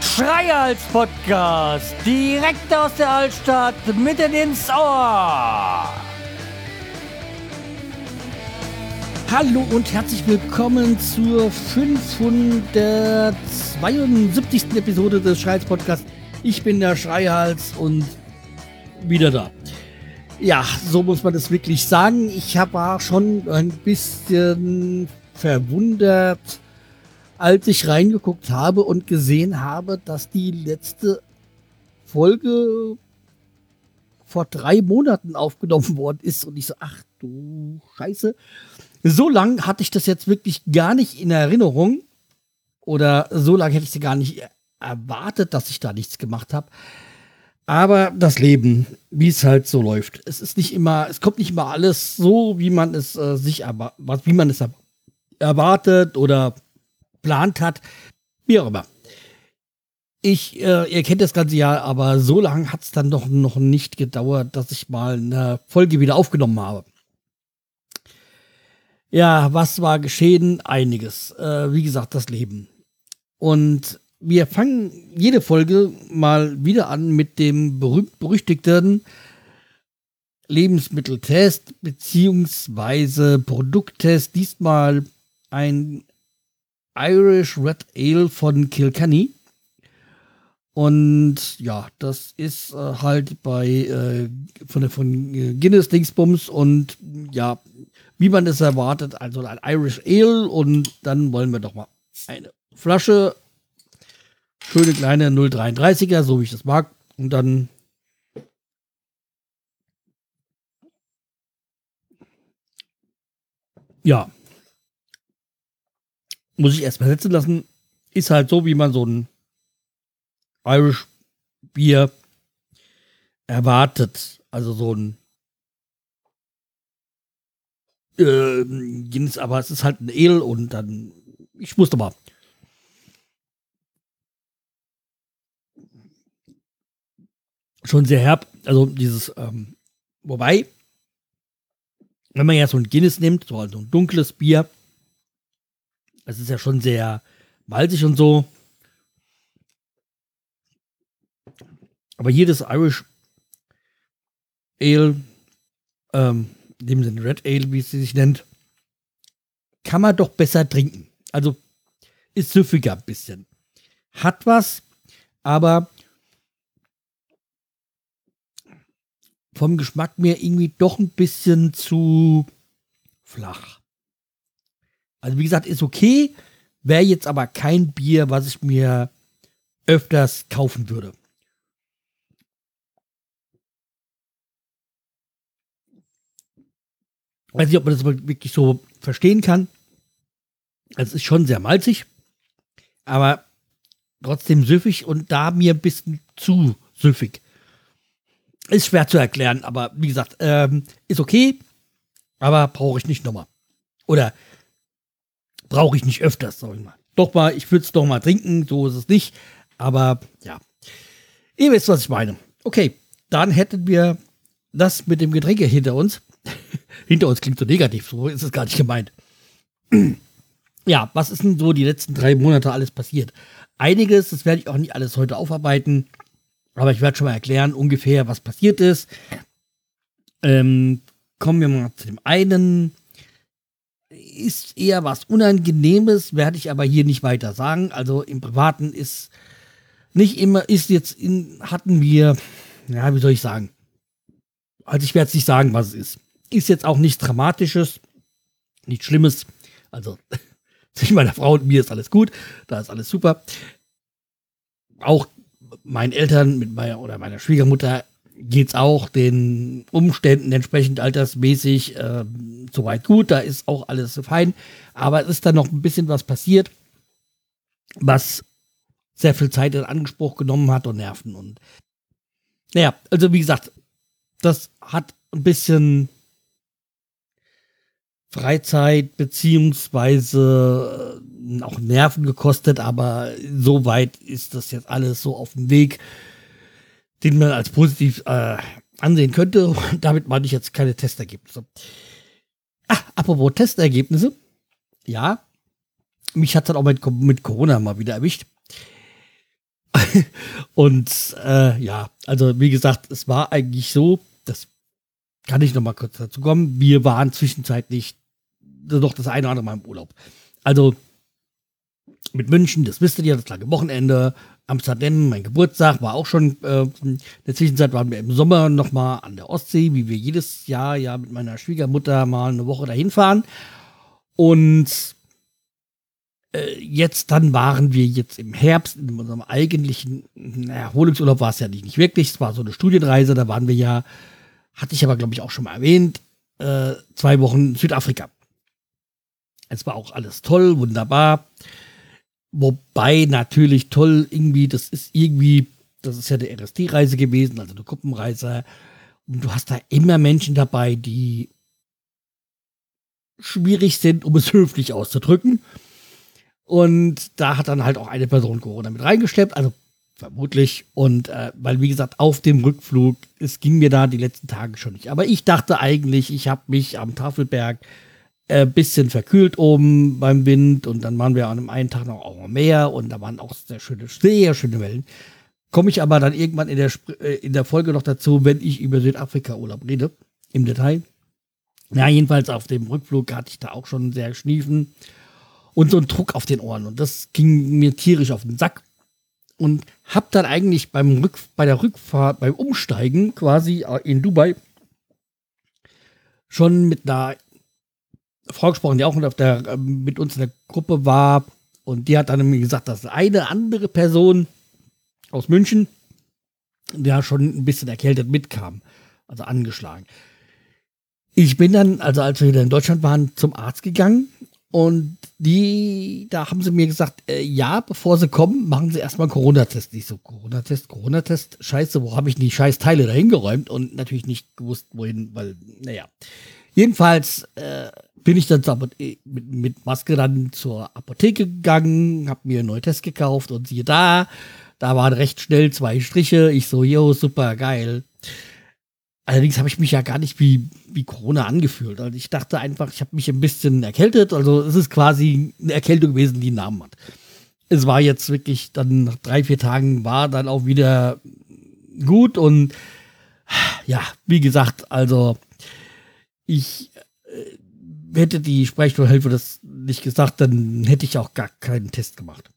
Schreihals Podcast, direkt aus der Altstadt, mitten ins Ohr. Hallo und herzlich willkommen zur 572. Episode des Schreihals Podcasts. Ich bin der Schreihals und wieder da. Ja, so muss man es wirklich sagen. Ich war schon ein bisschen verwundert, als ich reingeguckt habe und gesehen habe, dass die letzte Folge vor drei Monaten aufgenommen worden ist. Und ich so, ach du Scheiße. So lang hatte ich das jetzt wirklich gar nicht in Erinnerung. Oder so lange hätte ich sie gar nicht erwartet, dass ich da nichts gemacht habe. Aber das Leben, wie es halt so läuft. Es ist nicht immer, es kommt nicht immer alles so, wie man es äh, sich wie man es erwartet oder geplant hat. Wie auch immer. Ich, äh, ihr kennt das ganze Jahr, aber so lange hat es dann doch noch nicht gedauert, dass ich mal eine Folge wieder aufgenommen habe. Ja, was war geschehen? Einiges. Äh, wie gesagt, das Leben. Und wir fangen jede Folge mal wieder an mit dem berühmt-berüchtigten Lebensmitteltest beziehungsweise Produkttest. Diesmal ein Irish Red Ale von Kilkenny. Und ja, das ist äh, halt bei äh, von, von äh, Guinness Dingsbums und ja, wie man es erwartet, also ein Irish Ale und dann wollen wir doch mal eine Flasche, schöne kleine 033er, so wie ich das mag und dann ja, muss ich erstmal setzen lassen. Ist halt so, wie man so ein Irish Bier erwartet. Also so ein äh, aber es ist halt ein Ale und dann, ich musste mal. Schon sehr herb, also dieses, ähm, wobei, wenn man ja so ein Guinness nimmt, so ein dunkles Bier, es ist ja schon sehr malzig und so. Aber jedes Irish Ale, ähm, in dem Red Ale, wie es sich nennt, kann man doch besser trinken. Also ist süffiger ein bisschen. Hat was, aber vom Geschmack mir irgendwie doch ein bisschen zu flach. Also wie gesagt, ist okay, wäre jetzt aber kein Bier, was ich mir öfters kaufen würde. Weiß nicht, ob man das wirklich so verstehen kann. Es ist schon sehr malzig, aber trotzdem süffig und da mir ein bisschen zu süffig. Ist schwer zu erklären, aber wie gesagt, ähm, ist okay, aber brauche ich nicht nochmal. Oder brauche ich nicht öfters, sag ich mal. Doch mal, ich würde es doch mal trinken, so ist es nicht. Aber ja, ihr wisst, was ich meine. Okay, dann hätten wir das mit dem Getränke hinter uns. hinter uns klingt so negativ, so ist es gar nicht gemeint. ja, was ist denn so die letzten drei Monate alles passiert? Einiges, das werde ich auch nicht alles heute aufarbeiten, aber ich werde schon mal erklären, ungefähr, was passiert ist. Ähm, kommen wir mal zu dem einen ist eher was Unangenehmes, werde ich aber hier nicht weiter sagen. Also im Privaten ist nicht immer, ist jetzt in, hatten wir, ja, wie soll ich sagen? Also ich werde es nicht sagen, was es ist. Ist jetzt auch nichts Dramatisches, nichts Schlimmes. Also zwischen meiner Frau und mir ist alles gut, da ist alles super. Auch meinen Eltern mit meiner oder meiner Schwiegermutter geht es auch den Umständen entsprechend altersmäßig äh, soweit gut. Da ist auch alles fein. Aber es ist dann noch ein bisschen was passiert, was sehr viel Zeit in Anspruch genommen hat und Nerven. Und naja, also wie gesagt, das hat ein bisschen Freizeit beziehungsweise äh, auch Nerven gekostet, aber soweit ist das jetzt alles so auf dem Weg den man als positiv äh, ansehen könnte. damit man nicht jetzt keine Testergebnisse. Ah, apropos Testergebnisse. Ja, mich hat dann auch mit, mit Corona mal wieder erwischt. und äh, ja, also wie gesagt, es war eigentlich so, das kann ich noch mal kurz dazu kommen. Wir waren zwischenzeitlich doch das eine oder andere Mal im Urlaub. Also mit München, das wisst ihr das lange Wochenende. Amsterdam, mein Geburtstag, war auch schon, äh, in der Zwischenzeit waren wir im Sommer noch mal an der Ostsee, wie wir jedes Jahr ja mit meiner Schwiegermutter mal eine Woche dahin fahren. Und äh, jetzt dann waren wir jetzt im Herbst in unserem eigentlichen Erholungsurlaub war es ja nicht, nicht wirklich, es war so eine Studienreise, da waren wir ja, hatte ich aber glaube ich auch schon mal erwähnt, äh, zwei Wochen Südafrika. Es war auch alles toll, wunderbar. Wobei natürlich toll irgendwie, das ist irgendwie, das ist ja eine RSD-Reise gewesen, also eine Gruppenreise. Und du hast da immer Menschen dabei, die schwierig sind, um es höflich auszudrücken. Und da hat dann halt auch eine Person Corona mit reingeschleppt, also vermutlich. Und äh, weil, wie gesagt, auf dem Rückflug, es ging mir da die letzten Tage schon nicht. Aber ich dachte eigentlich, ich habe mich am Tafelberg äh, bisschen verkühlt oben beim Wind und dann waren wir an einem einen Tag noch auch am Meer und da waren auch sehr schöne, sehr schöne Wellen. Komme ich aber dann irgendwann in der, äh, in der Folge noch dazu, wenn ich über Südafrika-Urlaub rede, im Detail. Ja, jedenfalls auf dem Rückflug hatte ich da auch schon sehr Schniefen und so einen Druck auf den Ohren. Und das ging mir tierisch auf den Sack. Und hab dann eigentlich beim Rück, bei der Rückfahrt, beim Umsteigen quasi in Dubai schon mit einer Frau gesprochen, die auch auf der, mit uns in der Gruppe war. Und die hat dann mir gesagt, dass eine andere Person aus München, der schon ein bisschen erkältet mitkam, also angeschlagen. Ich bin dann, also als wir wieder in Deutschland waren, zum Arzt gegangen und die, da haben sie mir gesagt, äh, ja, bevor sie kommen, machen sie erstmal einen Corona-Test. Ich so, Corona-Test, Corona-Test, scheiße, wo habe ich die scheiß Teile dahin geräumt und natürlich nicht gewusst, wohin, weil, naja. Jedenfalls äh, bin ich dann mit, mit, Maske dann zur Apotheke gegangen, habe mir einen neuen Test gekauft und siehe da, da waren recht schnell zwei Striche. Ich so, yo, super geil. Allerdings habe ich mich ja gar nicht wie, wie Corona angefühlt. Also ich dachte einfach, ich habe mich ein bisschen erkältet. Also es ist quasi eine Erkältung gewesen, die einen Namen hat. Es war jetzt wirklich dann nach drei, vier Tagen war dann auch wieder gut und ja, wie gesagt, also ich äh, hätte die Sprechstundenhilfe das nicht gesagt, dann hätte ich auch gar keinen Test gemacht.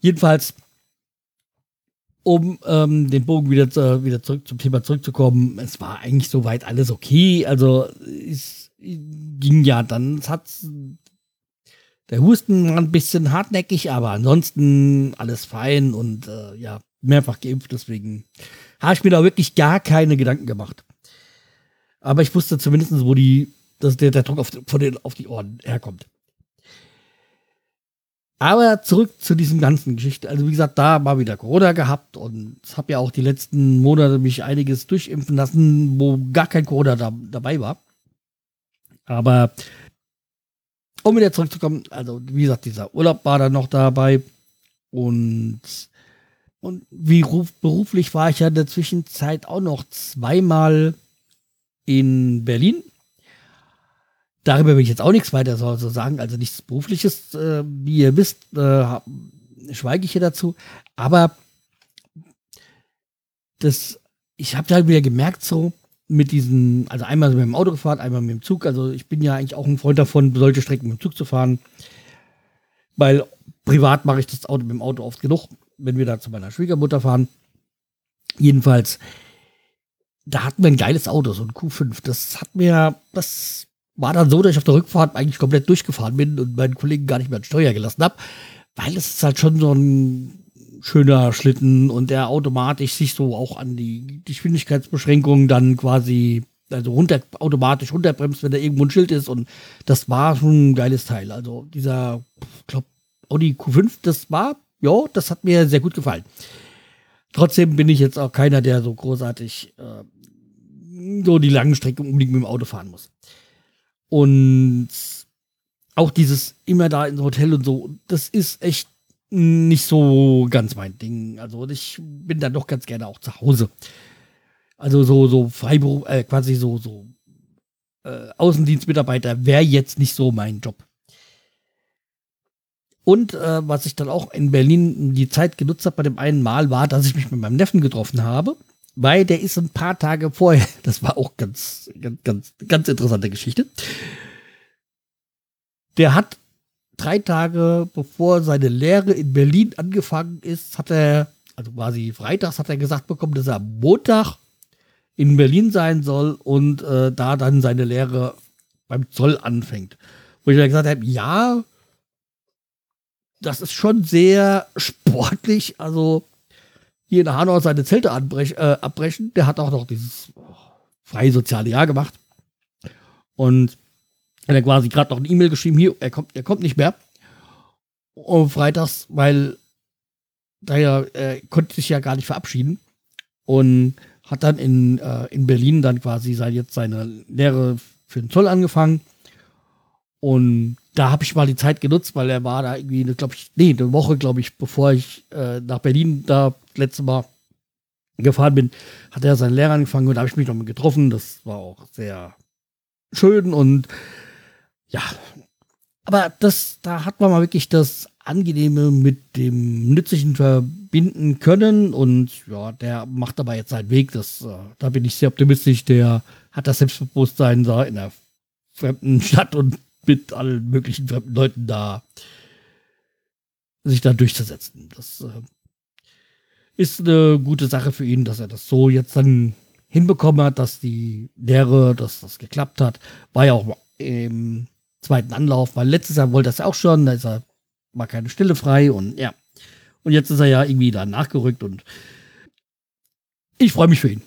Jedenfalls um ähm, den Bogen wieder, zu, wieder zurück zum Thema zurückzukommen, es war eigentlich soweit alles okay. Also es ging ja dann, es hat der Husten war ein bisschen hartnäckig, aber ansonsten alles fein und äh, ja, mehrfach geimpft, deswegen habe ich mir da wirklich gar keine Gedanken gemacht. Aber ich wusste zumindest, wo die, dass der, der Druck auf, von den, auf die Ohren herkommt. Aber zurück zu diesem ganzen Geschichte. Also wie gesagt, da war wieder Corona gehabt und habe ja auch die letzten Monate mich einiges durchimpfen lassen, wo gar kein Corona da, dabei war. Aber um wieder zurückzukommen, also wie gesagt, dieser Urlaub war dann noch dabei und und wie beruflich war ich ja in der Zwischenzeit auch noch zweimal in Berlin Darüber will ich jetzt auch nichts weiter so, so sagen, also nichts Berufliches, äh, wie ihr wisst, äh, schweige ich hier dazu. Aber das, ich habe halt wieder gemerkt, so mit diesen, also einmal mit dem Auto gefahren, einmal mit dem Zug. Also ich bin ja eigentlich auch ein Freund davon, solche Strecken mit dem Zug zu fahren. Weil privat mache ich das Auto mit dem Auto oft genug, wenn wir da zu meiner Schwiegermutter fahren. Jedenfalls, da hatten wir ein geiles Auto, so ein Q5. Das hat mir, das war dann so, dass ich auf der Rückfahrt eigentlich komplett durchgefahren bin und meinen Kollegen gar nicht mehr an Steuer gelassen habe, weil es ist halt schon so ein schöner Schlitten und der automatisch sich so auch an die Geschwindigkeitsbeschränkungen dann quasi also runter, automatisch runterbremst, wenn da irgendwo ein Schild ist und das war schon ein geiles Teil. Also dieser, ich glaube, Audi Q5, das war, ja, das hat mir sehr gut gefallen. Trotzdem bin ich jetzt auch keiner, der so großartig äh, so die langen Strecken unbedingt mit dem Auto fahren muss. Und auch dieses immer da ins Hotel und so, das ist echt nicht so ganz mein Ding. Also ich bin dann doch ganz gerne auch zu Hause. Also so, so Freiberuf, äh, quasi so, so äh, Außendienstmitarbeiter wäre jetzt nicht so mein Job. Und äh, was ich dann auch in Berlin die Zeit genutzt habe bei dem einen Mal, war, dass ich mich mit meinem Neffen getroffen habe, weil der ist ein paar Tage vorher, das war auch ganz, ganz, ganz, ganz interessante Geschichte. Der hat drei Tage bevor seine Lehre in Berlin angefangen ist, hat er, also quasi freitags hat er gesagt bekommen, dass er am Montag in Berlin sein soll und äh, da dann seine Lehre beim Zoll anfängt. Wo ich dann gesagt habe, ja, das ist schon sehr sportlich. Also hier in Hanau seine Zelte äh, abbrechen. Der hat auch noch dieses oh, freie soziale Jahr gemacht. Und er hat quasi gerade noch eine E-Mail geschrieben, hier, er kommt, er kommt nicht mehr. Und freitags, weil daher er konnte sich ja gar nicht verabschieden. Und hat dann in, äh, in Berlin dann quasi sein, jetzt seine Lehre für den Zoll angefangen. Und da habe ich mal die Zeit genutzt, weil er war da irgendwie, glaube ich, nee, eine Woche, glaube ich, bevor ich äh, nach Berlin da letzte Mal gefahren bin, hat er seine Lehre angefangen und da habe ich mich noch mal getroffen. Das war auch sehr schön und ja, aber das, da hat man mal wirklich das Angenehme mit dem Nützlichen verbinden können und ja, der macht aber jetzt seinen Weg. Das, äh, da bin ich sehr optimistisch. Der hat das Selbstbewusstsein da in einer fremden Stadt und mit allen möglichen fremden Leuten da sich da durchzusetzen. Das äh, ist eine gute Sache für ihn, dass er das so jetzt dann hinbekommen hat, dass die Lehre, dass das geklappt hat. War ja auch im zweiten Anlauf, weil letztes Jahr wollte er es auch schon, da ist er, war keine Stille frei und ja. Und jetzt ist er ja irgendwie da nachgerückt und ich freue mich für ihn.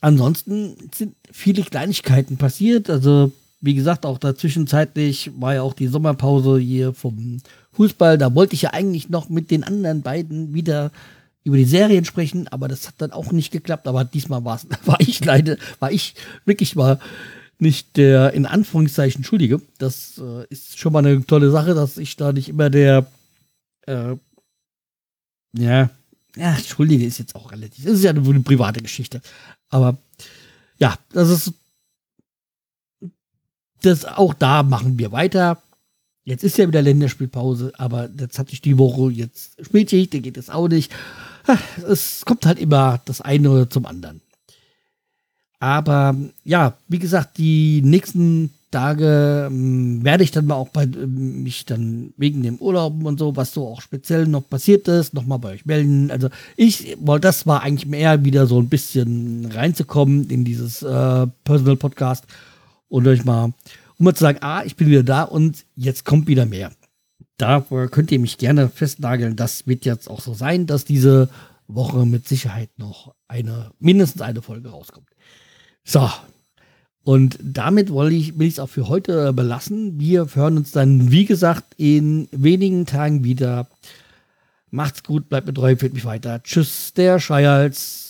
Ansonsten sind viele Kleinigkeiten passiert. Also, wie gesagt, auch dazwischenzeitlich war ja auch die Sommerpause hier vom Fußball. Da wollte ich ja eigentlich noch mit den anderen beiden wieder über die Serien sprechen, aber das hat dann auch nicht geklappt. Aber diesmal war ich leider, war ich wirklich mal nicht der in Anführungszeichen Schuldige. Das äh, ist schon mal eine tolle Sache, dass ich da nicht immer der äh, ja, ja, Schuldige ist jetzt auch relativ. Das ist ja eine, eine private Geschichte. Aber ja, das ist das auch da machen wir weiter. Jetzt ist ja wieder Länderspielpause, aber jetzt hatte ich die Woche jetzt Spätschicht, da geht es auch nicht. Es kommt halt immer das eine zum anderen. Aber ja, wie gesagt, die nächsten Tage ähm, werde ich dann mal auch bei ähm, mich dann wegen dem Urlaub und so, was so auch speziell noch passiert ist, nochmal bei euch melden. Also ich wollte, das war eigentlich mehr wieder so ein bisschen reinzukommen in dieses äh, Personal Podcast und euch mal, um mal zu sagen, ah, ich bin wieder da und jetzt kommt wieder mehr. Da könnt ihr mich gerne festnageln. Das wird jetzt auch so sein, dass diese Woche mit Sicherheit noch eine, mindestens eine Folge rauskommt. So. Und damit will ich es auch für heute belassen. Wir hören uns dann, wie gesagt, in wenigen Tagen wieder. Macht's gut, bleibt mir treu, führt mich weiter. Tschüss, der Schreihals.